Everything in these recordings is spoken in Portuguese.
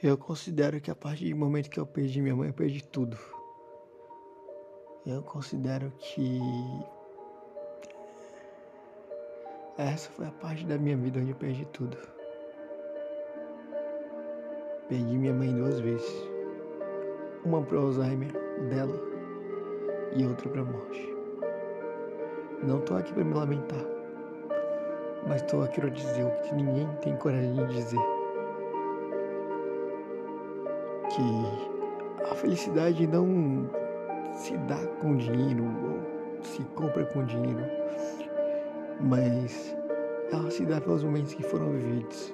Eu considero que a partir do momento que eu perdi minha mãe, eu perdi tudo. Eu considero que essa foi a parte da minha vida onde eu perdi tudo. Perdi minha mãe duas vezes. Uma para Alzheimer dela e outra para morte. Não tô aqui para me lamentar, mas tô aqui para dizer o que ninguém tem coragem de dizer. Que a felicidade não se dá com dinheiro ou se compra com dinheiro, mas ela se dá pelos momentos que foram vividos.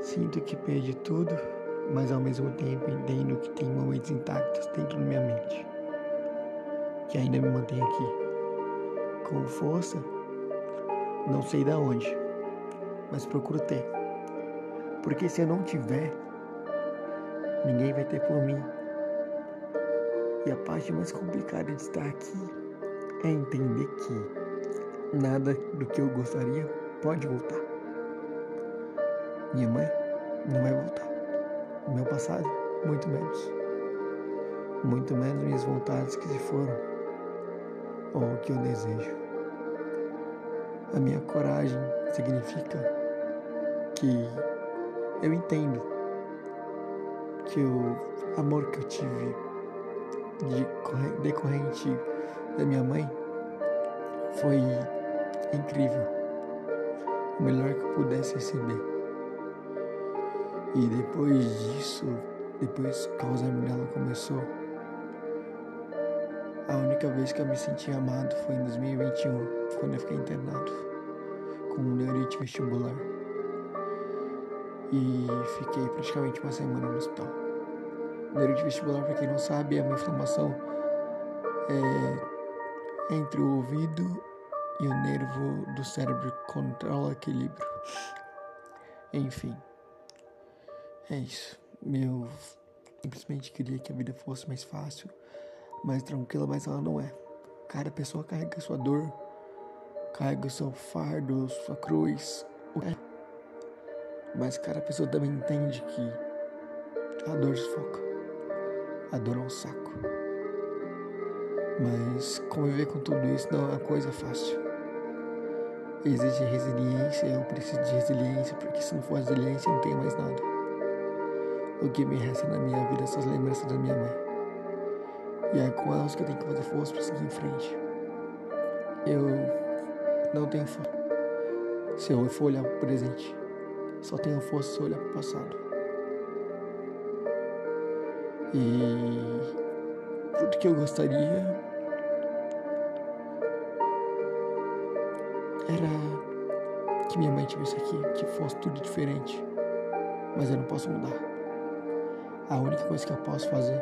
Sinto que perdi tudo, mas ao mesmo tempo entendo que tem momentos intactos dentro da minha mente, que ainda me mantém aqui, com força, não sei da onde, mas procuro ter. Porque se eu não tiver, ninguém vai ter por mim. E a parte mais complicada de estar aqui é entender que nada do que eu gostaria pode voltar. Minha mãe não vai voltar. Meu passado, muito menos. Muito menos minhas vontades que se foram, ou o que eu desejo. A minha coragem significa que eu entendo que o amor que eu tive de decorrente da minha mãe foi incrível. O melhor que eu pudesse receber. E depois disso, depois que o Alzheimer dela começou, a única vez que eu me senti amado foi em 2021, quando eu fiquei internado com um neurite vestibular e fiquei praticamente uma semana no hospital. Neurite vestibular, para quem não sabe, é uma inflamação é, entre o ouvido e o nervo do cérebro que controla o equilíbrio. Enfim, é isso. Eu simplesmente queria que a vida fosse mais fácil, mais tranquila, mas ela não é. Cada pessoa carrega sua dor, carrega o seu fardo, sua cruz. É mas cada pessoa também entende que a dor sufoca. A dor é um saco. Mas conviver com tudo isso não é uma coisa fácil. Exige resiliência, eu preciso de resiliência, porque se não for resiliência não tem mais nada. O que me resta na minha vida são as lembranças da minha mãe. E é com elas que eu tenho que fazer força para seguir em frente. Eu não tenho força. Se eu for olhar para o presente, só tenho força se olhar para o passado. E tudo que eu gostaria era que minha mãe estivesse aqui, que fosse tudo diferente. Mas eu não posso mudar. A única coisa que eu posso fazer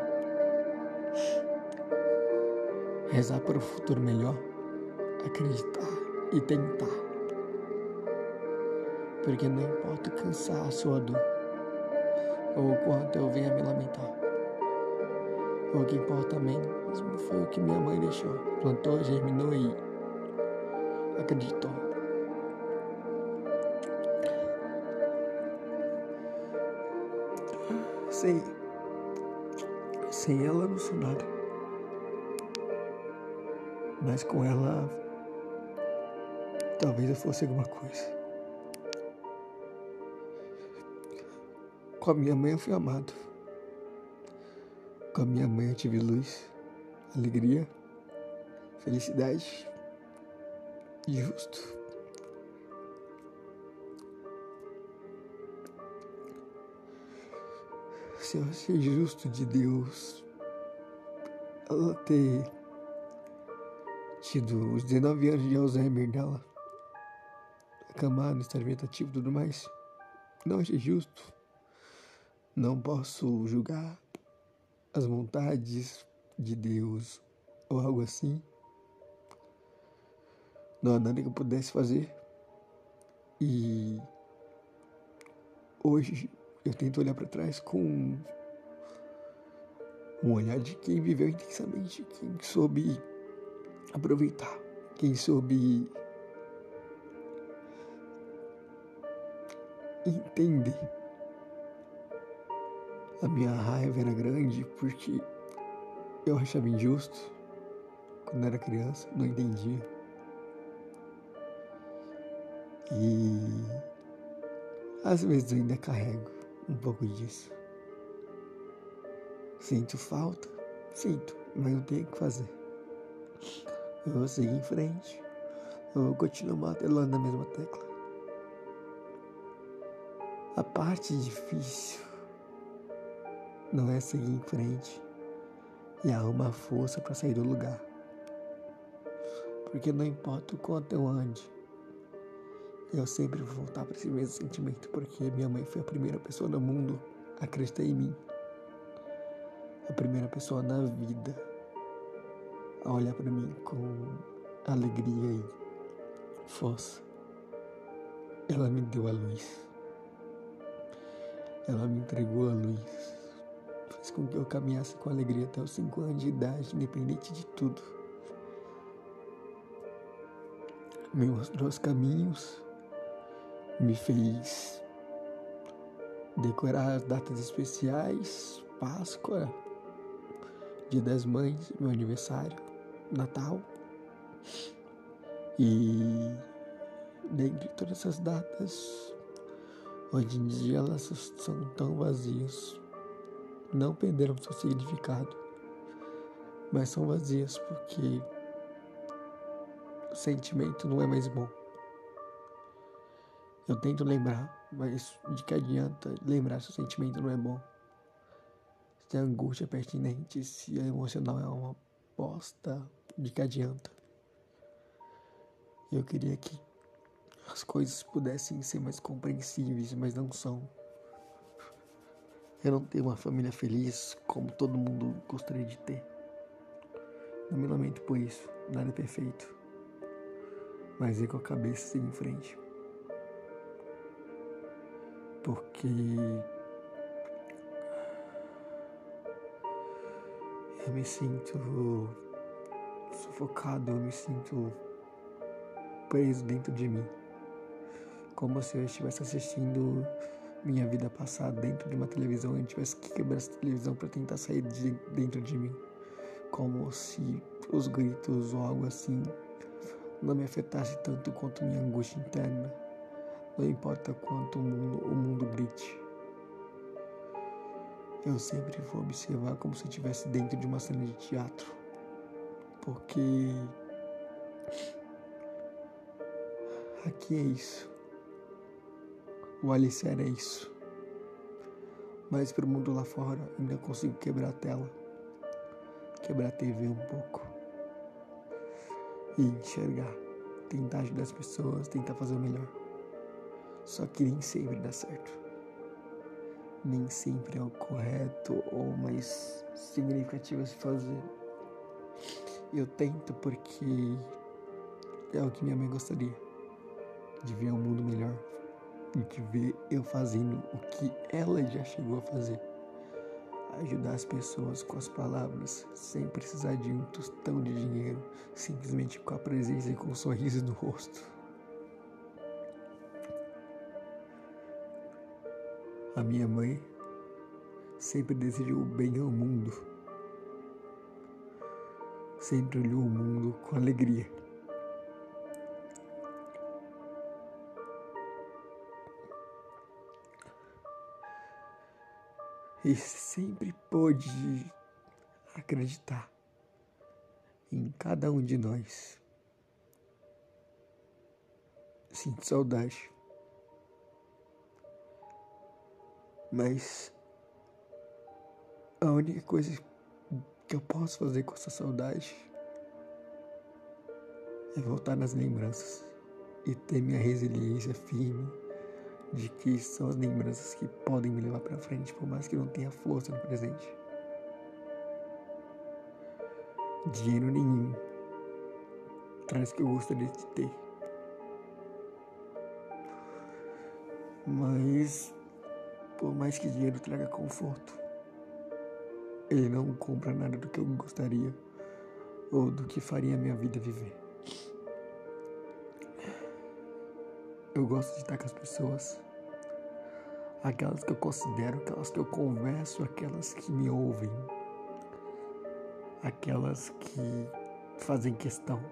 é rezar para o futuro melhor, acreditar e tentar. Porque não importa o cansaço ou a dor, ou o quanto eu venha me lamentar. O que importa mesmo foi o que minha mãe deixou. Plantou, germinou e acreditou. Sem, sem ela não sou nada. Mas com ela talvez eu fosse alguma coisa. Com a minha mãe eu fui amado. Com a minha mãe eu tive luz, alegria, felicidade e justo. Se eu achei justo de Deus ela ter tido os 19 anos de Alzheimer dela, acamado, estar vegetativo e tudo mais, não achei justo não posso julgar as vontades de Deus ou algo assim. Não há nada que eu pudesse fazer. E hoje eu tento olhar para trás com um olhar de quem viveu intensamente, quem soube aproveitar, quem soube entender A minha raiva era grande porque eu achava injusto quando era criança, não entendia. E às vezes eu ainda carrego um pouco disso. Sinto falta, sinto, mas não tenho o que fazer. Eu vou seguir em frente. Eu vou continuar martelando a mesma tecla. A parte difícil não é seguir em frente e arrumar força para sair do lugar. Porque não importa o quanto eu ande, eu sempre vou voltar para esse mesmo sentimento, porque minha mãe foi a primeira pessoa no mundo a acreditar em mim. A primeira pessoa na vida a olhar para mim com alegria e força. Ela me deu a luz. Ela me entregou a luz. Fez com que eu caminhasse com alegria até os cinco anos de idade, independente de tudo. Me mostrou os caminhos, me fez decorar as datas especiais, Páscoa, Dia das Mães, meu aniversário, Natal. E dentre todas essas datas, hoje em dia elas são tão vazias. Não perderam seu significado, mas são vazias porque o sentimento não é mais bom. Eu tento lembrar, mas de que adianta lembrar se o sentimento não é bom? Se a angústia é pertinente, se a emocional é uma bosta, de que adianta? Eu queria que as coisas pudessem ser mais compreensíveis, mas não são. Eu não tenho uma família feliz como todo mundo gostaria de ter. Não me lamento por isso, nada é perfeito. Mas é com a cabeça em frente porque eu me sinto sufocado, eu me sinto preso dentro de mim, como se eu estivesse assistindo minha vida passada dentro de uma televisão e eu tivesse que quebrar essa televisão para tentar sair de dentro de mim, como se os gritos ou algo assim não me afetasse tanto quanto minha angústia interna. Não importa quanto o mundo, o mundo grite. Eu sempre vou observar como se estivesse dentro de uma cena de teatro. Porque aqui é isso. O alicerce é isso. Mas para o mundo lá fora ainda consigo quebrar a tela. Quebrar a TV um pouco. E enxergar. Tentar ajudar as pessoas, tentar fazer o melhor. Só que nem sempre dá certo. Nem sempre é o correto ou mais significativo a se fazer. Eu tento porque é o que minha mãe gostaria. De ver um mundo melhor. De ver eu fazendo o que ela já chegou a fazer. Ajudar as pessoas com as palavras, sem precisar de um tostão de dinheiro, simplesmente com a presença e com o um sorriso no rosto. A minha mãe sempre desejou o bem ao mundo. Sempre olhou o mundo com alegria. E sempre pôde acreditar em cada um de nós. Sinto saudade. Mas a única coisa que eu posso fazer com essa saudade é voltar nas lembranças e ter minha resiliência firme de que são as lembranças que podem me levar para frente, por mais que eu não tenha força no presente. Dinheiro nenhum traz o que eu gostaria de ter. Mas por mais que dinheiro traga conforto, ele não compra nada do que eu gostaria ou do que faria a minha vida viver. Eu gosto de estar com as pessoas, aquelas que eu considero, aquelas que eu converso, aquelas que me ouvem, aquelas que fazem questão,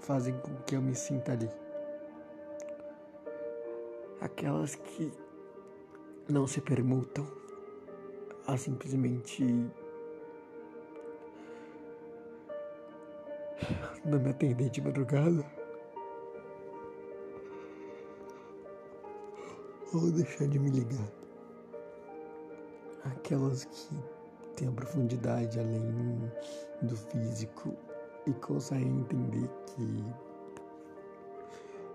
fazem com que eu me sinta ali, aquelas que não se permutam a simplesmente não me atender de madrugada. Ou deixar de me ligar. Aquelas que têm a profundidade além do físico e conseguem entender que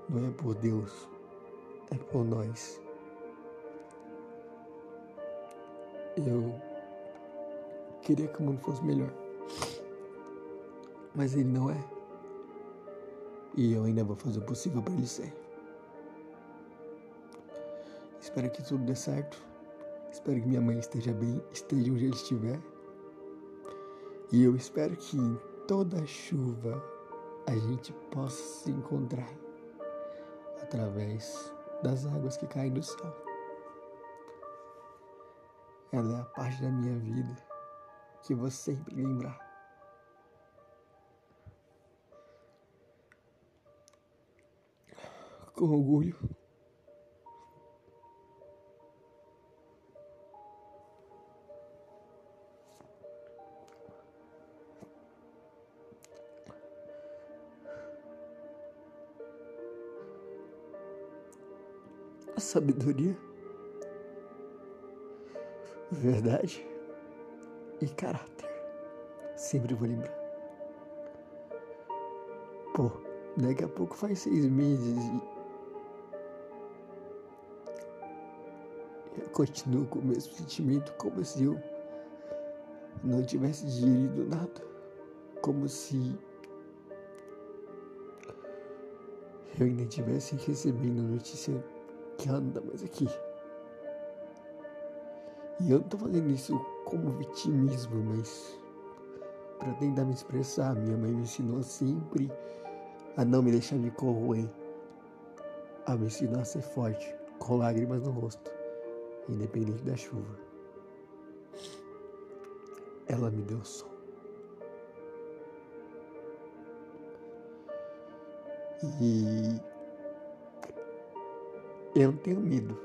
não é por Deus, é por nós. Eu queria que o mundo fosse melhor. Mas ele não é. E eu ainda vou fazer o possível para ele ser. Espero que tudo dê certo. Espero que minha mãe esteja bem, esteja onde ele estiver. E eu espero que em toda chuva a gente possa se encontrar através das águas que caem do céu. Ela é a parte da minha vida que vou sempre lembrar. Com orgulho. Sabedoria verdade e caráter. Sempre vou lembrar. Pô, daqui a pouco faz seis meses e. Eu continuo com o mesmo sentimento, como se eu não tivesse digerido nada. Como se eu ainda estivesse recebendo notícia que tá mais aqui. E eu não tô fazendo isso como vitimismo, mas para tentar me expressar. Minha mãe me ensinou sempre a não me deixar me corroer, a me ensinar a ser forte, com lágrimas no rosto, independente da chuva. Ela me deu som. E eu não tenho medo,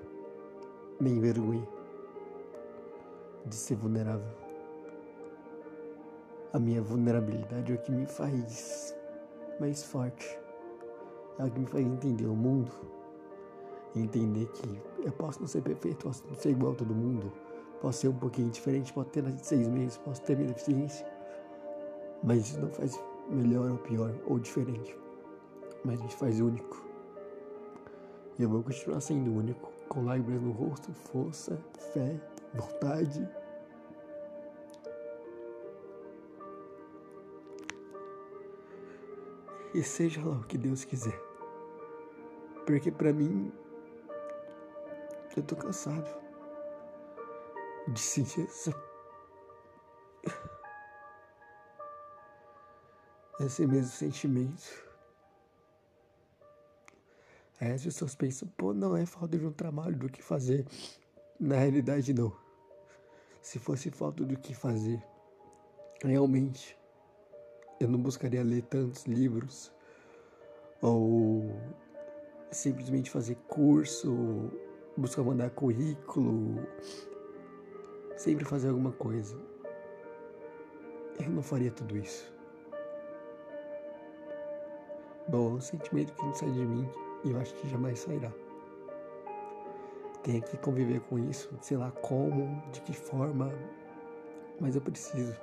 nem vergonha de ser vulnerável. A minha vulnerabilidade é o que me faz mais forte. É o que me faz entender o mundo. Entender que eu posso não ser perfeito, posso não ser igual a todo mundo. Posso ser um pouquinho diferente, posso ter nascido seis meses, posso ter minha deficiência. Mas isso não faz melhor ou pior ou diferente. Mas me faz único. E eu vou continuar sendo único, com lágrimas no rosto, força, fé vontade. E seja lá o que Deus quiser. Porque para mim, eu tô cansado de sentir essa. Esse mesmo sentimento. Aí as pessoas pensam, pô, não é falta de um trabalho do que fazer. Na realidade, não. Se fosse falta do que fazer, realmente, eu não buscaria ler tantos livros ou simplesmente fazer curso, buscar mandar currículo, sempre fazer alguma coisa. Eu não faria tudo isso. Bom, é um sentimento que não sai de mim e eu acho que jamais sairá tenho que conviver com isso, sei lá como, de que forma, mas eu preciso.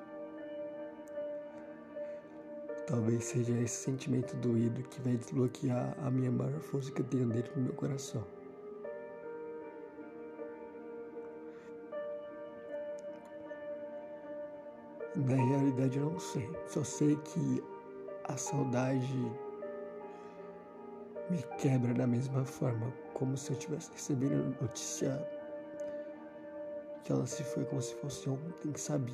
Talvez seja esse sentimento doído que vai desbloquear a minha maior força que eu tenho dentro do meu coração. Na realidade, eu não sei. Só sei que a saudade me quebra da mesma forma, como se eu tivesse recebendo notícia que ela se foi como se fosse ontem, sabe?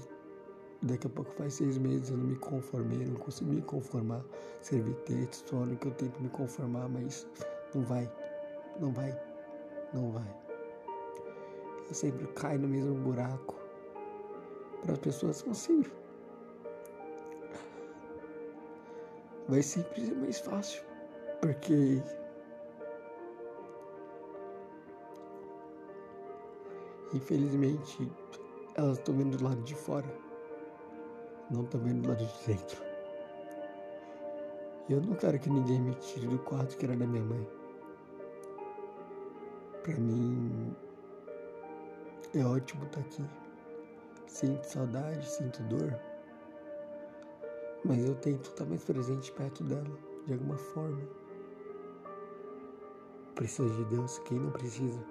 Daqui a pouco faz seis meses eu não me conformei, não consigo me conformar, servir texto, olha que eu tento me conformar, mas não vai, não vai, não vai. eu sempre caio no mesmo buraco. Para as pessoas consigo. Vai sempre ser mais fácil, porque infelizmente elas estão vendo do lado de fora, não estão vendo do lado de dentro. E eu não quero que ninguém me tire do quarto que era da minha mãe. Pra mim é ótimo estar tá aqui. Sinto saudade, sinto dor. Mas eu tento estar mais presente perto dela, de alguma forma. Precisa de Deus, quem não precisa?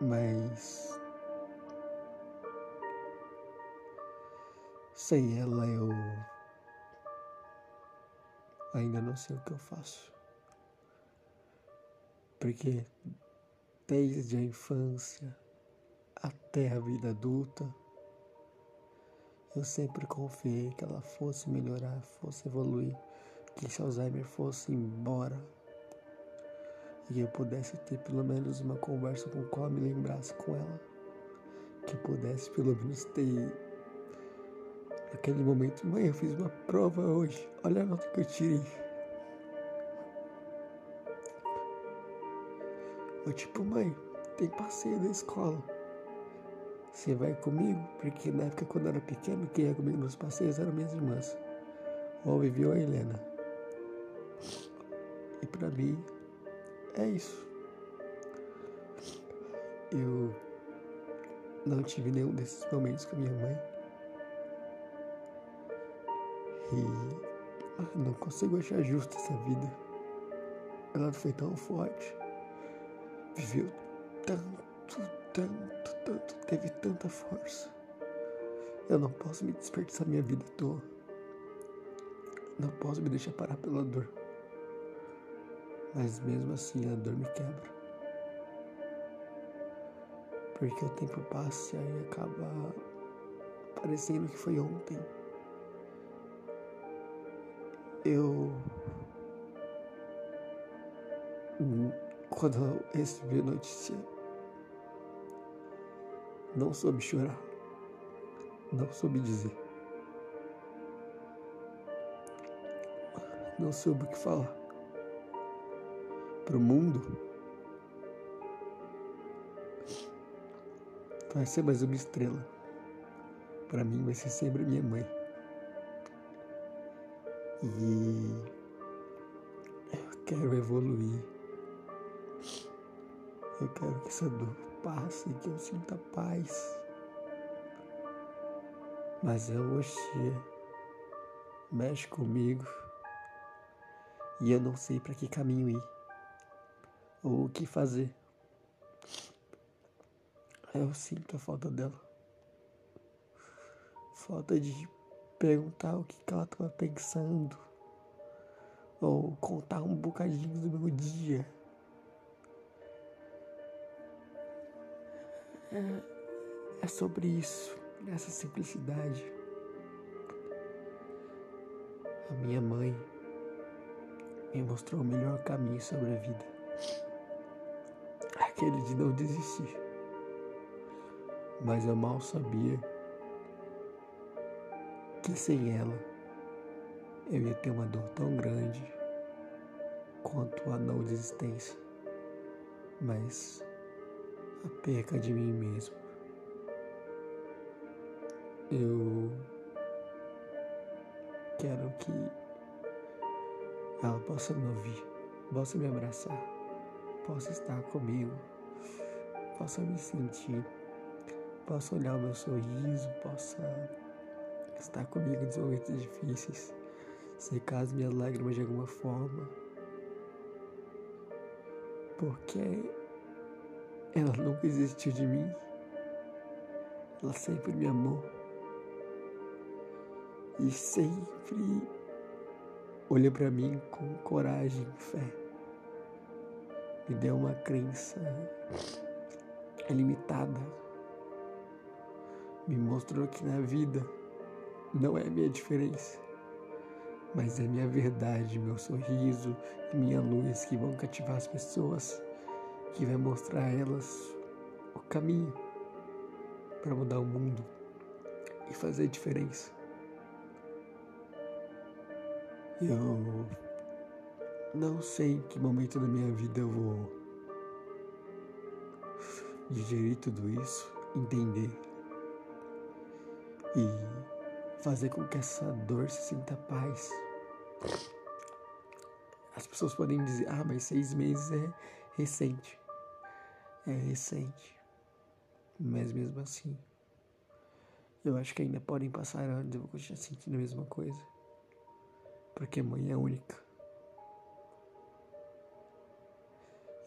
Mas sem ela eu ainda não sei o que eu faço. Porque desde a infância até a vida adulta, eu sempre confiei que ela fosse melhorar, fosse evoluir, que esse Alzheimer fosse embora e eu pudesse ter pelo menos uma conversa com qual me lembrasse com ela, que eu pudesse pelo menos ter aquele momento, mãe, eu fiz uma prova hoje, olha a nota que eu tirei. Ou tipo, mãe, tem passeio da escola. Você vai comigo? Porque na época quando eu era pequeno, quem ia comigo nos passeios eram minhas irmãs. Ou a Vivi a Helena. E para mim é isso. Eu não tive nenhum desses momentos com a minha mãe. E não consigo achar justa essa vida. Ela foi tão forte. Viveu tanto, tanto, tanto. Teve tanta força. Eu não posso me desperdiçar minha vida à toa. Não posso me deixar parar pela dor. Mas mesmo assim a dor me quebra. Porque o tempo passa e acaba parecendo que foi ontem. Eu. Quando eu recebi a notícia, não soube chorar, não soube dizer, não soube o que falar para o mundo. Vai ser mais uma estrela. Para mim vai ser sempre minha mãe. E eu quero evoluir. Eu quero que essa dor passe, que eu sinta paz. Mas é hoje mexe comigo e eu não sei para que caminho ir ou o que fazer. Eu sinto a falta dela. Falta de perguntar o que ela estava pensando. Ou contar um bocadinho do meu dia. É, é sobre isso, essa simplicidade. A minha mãe me mostrou o melhor caminho sobre a vida aquele de não desistir. Mas eu mal sabia que sem ela eu ia ter uma dor tão grande quanto a não desistência, mas a perca de mim mesmo. Eu quero que ela possa me ouvir, possa me abraçar, possa estar comigo possa me sentir, possa olhar o meu sorriso, possa estar comigo nos momentos difíceis, secar as minhas lágrimas de alguma forma, porque ela nunca existiu de mim, ela sempre me amou. E sempre olhou para mim com coragem, fé, me deu uma crença é limitada. Me mostrou que na vida não é minha diferença, mas é minha verdade, meu sorriso e minha luz que vão cativar as pessoas, que vai mostrar a elas o caminho para mudar o mundo e fazer diferença. Eu não sei em que momento da minha vida eu vou digerir tudo isso, entender e fazer com que essa dor se sinta paz. As pessoas podem dizer, ah, mas seis meses é recente. É recente. Mas mesmo assim, eu acho que ainda podem passar anos eu vou continuar sentindo a mesma coisa. Porque mãe é única.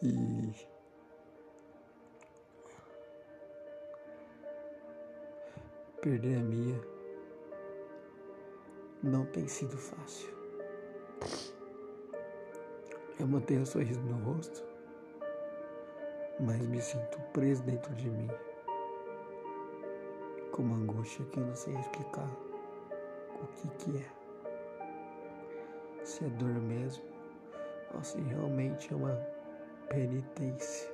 E perder a minha não tem sido fácil. Eu mantenho um sorriso no rosto, mas me sinto preso dentro de mim, com uma angústia que eu não sei explicar o que que é. Se é dor mesmo, ou se realmente é uma penitência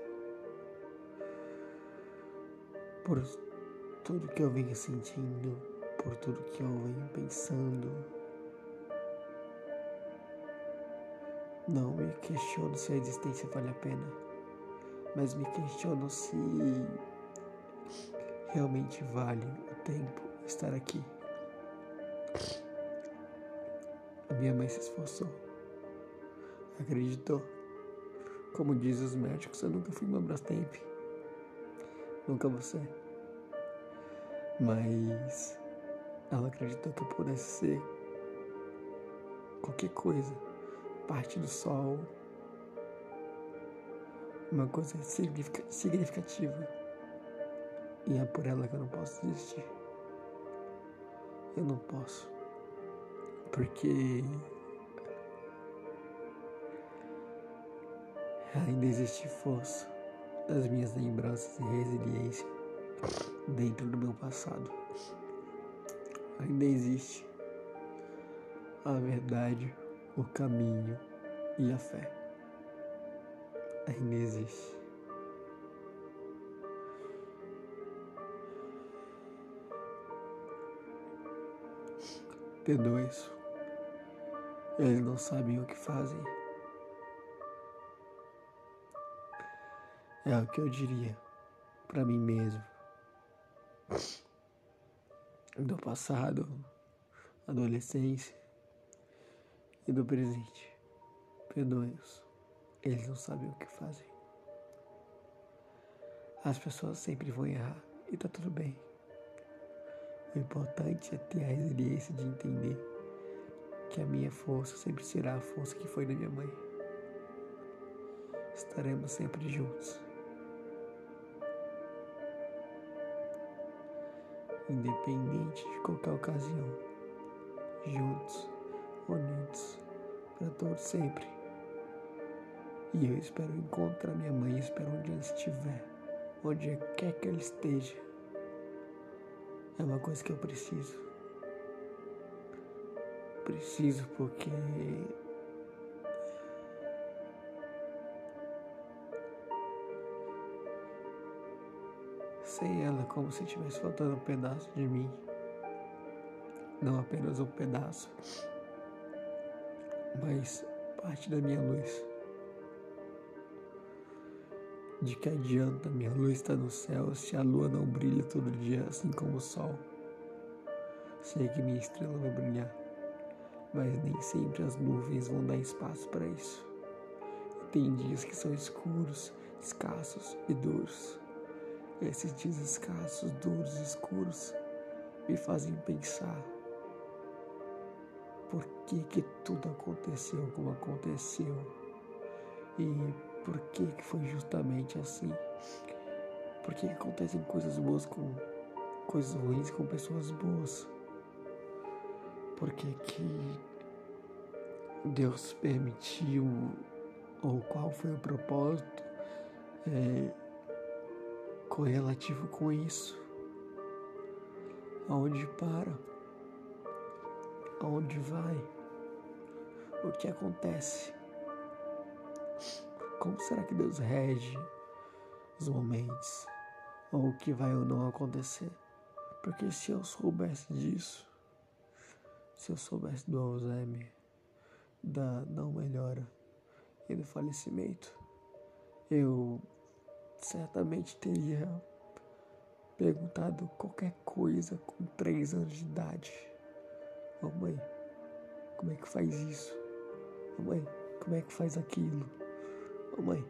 por tudo que eu venho sentindo, por tudo que eu venho pensando. Não me questiono se a existência vale a pena, mas me questiono se realmente vale o tempo estar aqui. A minha mãe se esforçou, acreditou. Como diz os médicos, eu nunca fui uma Brastemp. Nunca você. Mas ela acreditou que eu pudesse ser qualquer coisa, parte do sol, uma coisa significativa. E é por ela que eu não posso desistir. Eu não posso. Porque ainda existe força das minhas lembranças e resiliência dentro do meu passado. Ainda existe a verdade, o caminho e a fé. Ainda existe. Perdoa isso. Eles não sabem o que fazem. É o que eu diria para mim mesmo do passado, adolescência e do presente. Perdoe-os, eles não sabem o que fazem. As pessoas sempre vão errar e tá tudo bem. O importante é ter a resiliência de entender que a minha força sempre será a força que foi da minha mãe. Estaremos sempre juntos. Independente de qualquer ocasião, juntos, unidos, para todos sempre. E eu espero encontrar minha mãe, espero onde ela estiver, onde quer que ela esteja. É uma coisa que eu preciso. Preciso porque sem ela como se tivesse faltando um pedaço de mim. Não apenas um pedaço, mas parte da minha luz. De que adianta minha luz estar no céu se a lua não brilha todo dia, assim como o sol? Sei que minha estrela vai brilhar, mas nem sempre as nuvens vão dar espaço para isso. E tem dias que são escuros, escassos e duros. Esses dias escassos, duros, escuros, me fazem pensar por que que tudo aconteceu como aconteceu e por que que foi justamente assim. Por que, que acontecem coisas boas com coisas ruins com pessoas boas? Por que que Deus permitiu ou qual foi o propósito? É, correlativo com isso. Aonde para? Aonde vai? O que acontece? Como será que Deus rege os momentos? ou o que vai ou não acontecer. Porque se eu soubesse disso, se eu soubesse do Alzheimer, da não melhora e do falecimento, eu certamente teria perguntado qualquer coisa com três anos de idade. Ô oh, mãe, como é que faz isso? Ô oh, mãe, como é que faz aquilo? Ô oh, mãe,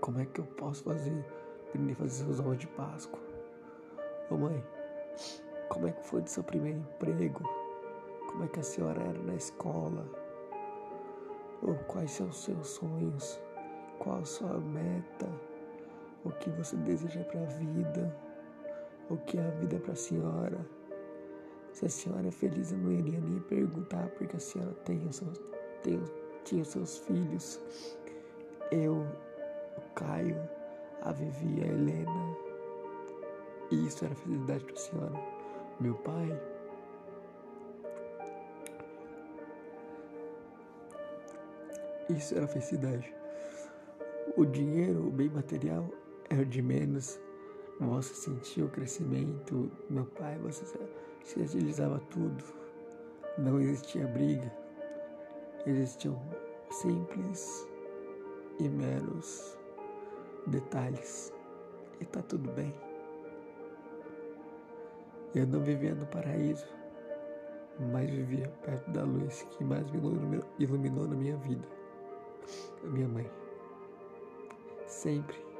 como é que eu posso fazer, aprender a fazer seus ovos de Páscoa? Ô mãe, como é que foi do seu primeiro emprego? Como é que a senhora era na escola? Ou quais são os seus sonhos? Qual a sua meta? O que você deseja para a vida? O que é a vida para a senhora? Se a senhora é feliz, eu não iria nem perguntar, porque a senhora tem os seus, tem, tinha os seus filhos. Eu o Caio, a Vivi, a Helena. Isso era felicidade para a senhora. Meu pai. Isso era felicidade. O dinheiro, o bem material, era de menos. Você sentia o crescimento. Meu pai, você se agilizava tudo. Não existia briga. Existiam simples e meros detalhes e tá tudo bem. Eu não vivia no paraíso, mas vivia perto da luz que mais me iluminou na minha vida. A minha mãe. Sempre.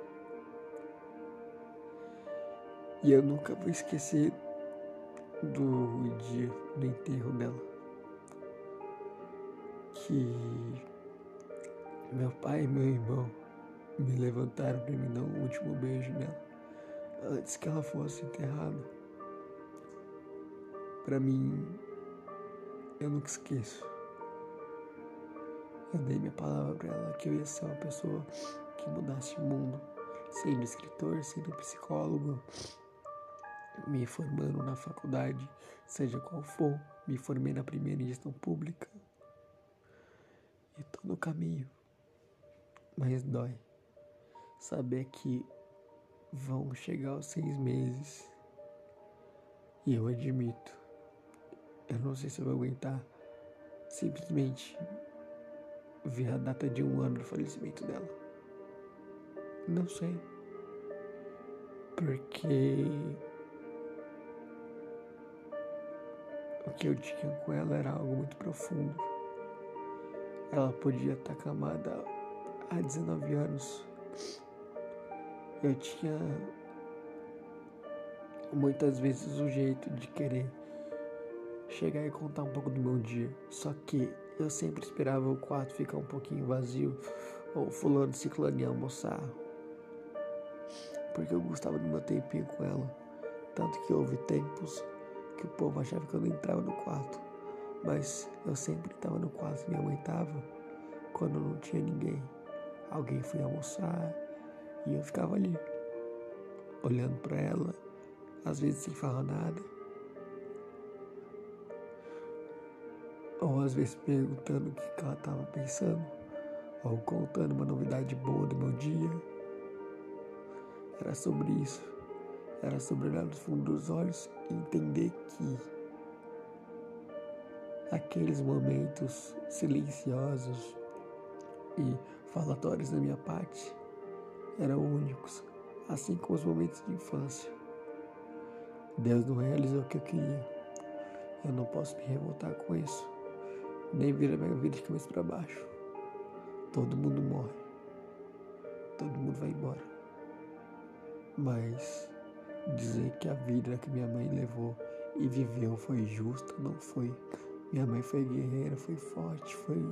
E eu nunca vou esquecer do dia do enterro dela. Que meu pai e meu irmão me levantaram para me dar um último beijo nela antes que ela fosse enterrada. Para mim, eu nunca esqueço. Eu dei minha palavra para ela que eu ia ser uma pessoa que mudasse o mundo, sendo escritor, sendo psicólogo, me formando na faculdade, seja qual for, me formei na primeira gestão pública. E tô no caminho. Mas dói saber que vão chegar os seis meses e eu admito, eu não sei se eu vou aguentar simplesmente ver a data de um ano do falecimento dela. Não sei. Porque o que eu tinha com ela era algo muito profundo. Ela podia estar acamada há 19 anos eu tinha muitas vezes o jeito de querer chegar e contar um pouco do meu dia. Só que eu sempre esperava o quarto ficar um pouquinho vazio ou fulano ciclano ia almoçar. Porque eu gostava do meu tempinho com ela. Tanto que houve tempos que o povo achava que eu não entrava no quarto. Mas eu sempre estava no quarto, minha mãe estava quando não tinha ninguém. Alguém foi almoçar, e eu ficava ali, olhando para ela, às vezes sem falar nada. Ou às vezes perguntando o que ela estava pensando, ou contando uma novidade boa do meu dia. Era sobre isso. Era sobre olhar no fundo dos olhos e entender que aqueles momentos silenciosos e falatórios da minha parte eram únicos, assim como os momentos de infância. Deus não realizou o que eu queria. Eu não posso me revoltar com isso, nem virar minha vida de cabeça para baixo. Todo mundo morre, todo mundo vai embora. Mas dizer que a vida que minha mãe levou e viveu foi justa, não foi. Minha mãe foi guerreira, foi forte, foi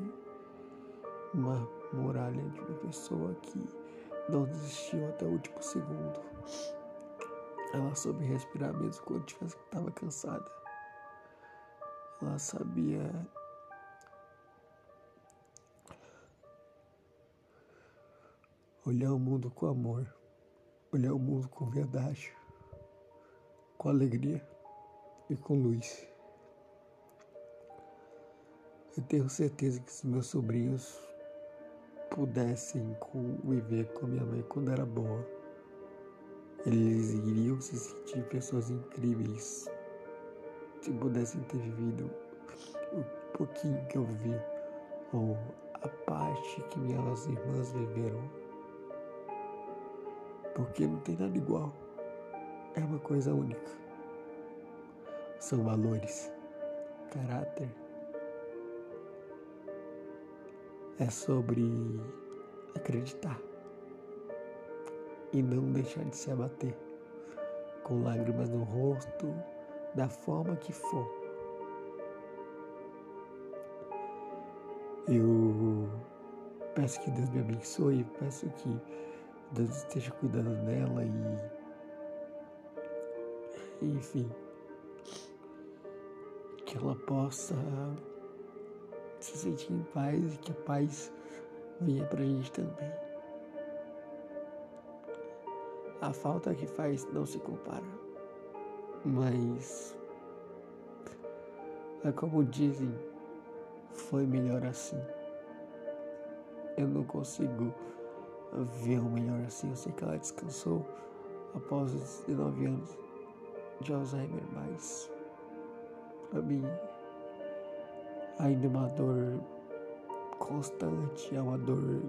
uma muralha de uma pessoa que não desistiu até o último segundo. Ela soube respirar mesmo quando estava cansada. Ela sabia olhar o mundo com amor, olhar o mundo com verdade, com alegria e com luz. Eu tenho certeza que os meus sobrinhos pudessem viver com minha mãe quando era boa, Eles iriam se sentir pessoas incríveis se pudessem ter vivido o pouquinho que eu vivi, ou a parte que minhas irmãs viveram. Porque não tem nada igual. É uma coisa única. São valores, caráter. É sobre acreditar e não deixar de se abater, com lágrimas no rosto, da forma que for. Eu peço que Deus me abençoe, peço que Deus esteja cuidando dela e, enfim, que ela possa se sentir em paz e que a paz venha pra gente também. A falta que faz não se compara, mas é como dizem, foi melhor assim. Eu não consigo ver o melhor assim. Eu sei que ela descansou após os 19 anos de Alzheimer, mas para mim ainda é uma dor constante, é uma dor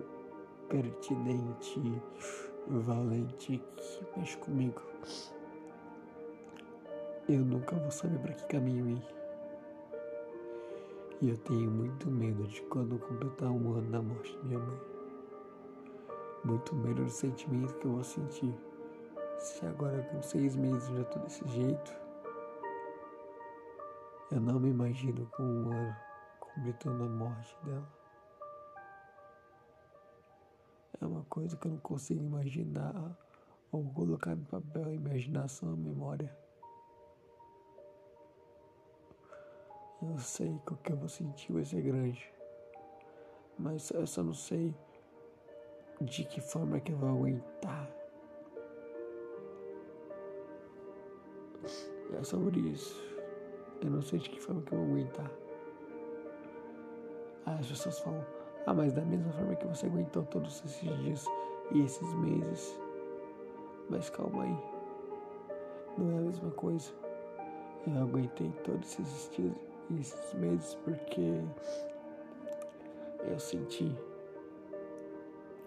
pertinente, valente que mexe comigo. Eu nunca vou saber para que caminho ir. E eu tenho muito medo de quando completar um ano da morte de minha mãe. Muito medo do sentimento que eu vou sentir. Se agora com seis meses eu já tô desse jeito, eu não me imagino com um ano completando a morte dela. É uma coisa que eu não consigo imaginar ou colocar no papel a imaginação, a memória. Eu sei que o que eu vou sentir vai ser grande, mas eu só não sei de que forma que eu vou aguentar. É sobre isso. Eu não sei de que forma que eu vou aguentar. As pessoas falam, ah, mas da mesma forma que você aguentou todos esses dias e esses meses. Mas calma aí. Não é a mesma coisa. Eu aguentei todos esses dias e esses meses porque eu senti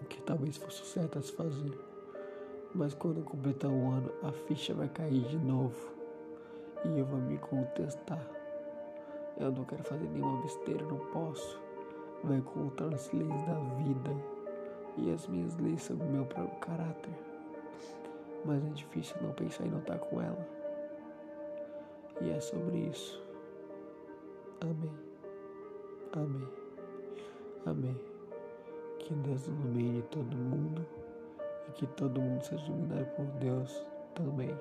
que talvez fosse certo a se fazer. Mas quando eu completar um ano, a ficha vai cair de novo e eu vou me contestar. Eu não quero fazer nenhuma besteira, não posso vai contra as leis da vida e as minhas leis são o meu próprio caráter. Mas é difícil não pensar em não estar com ela. E é sobre isso. Amém. Amém. Amém. Que Deus ilumine todo mundo e que todo mundo seja iluminado por Deus também.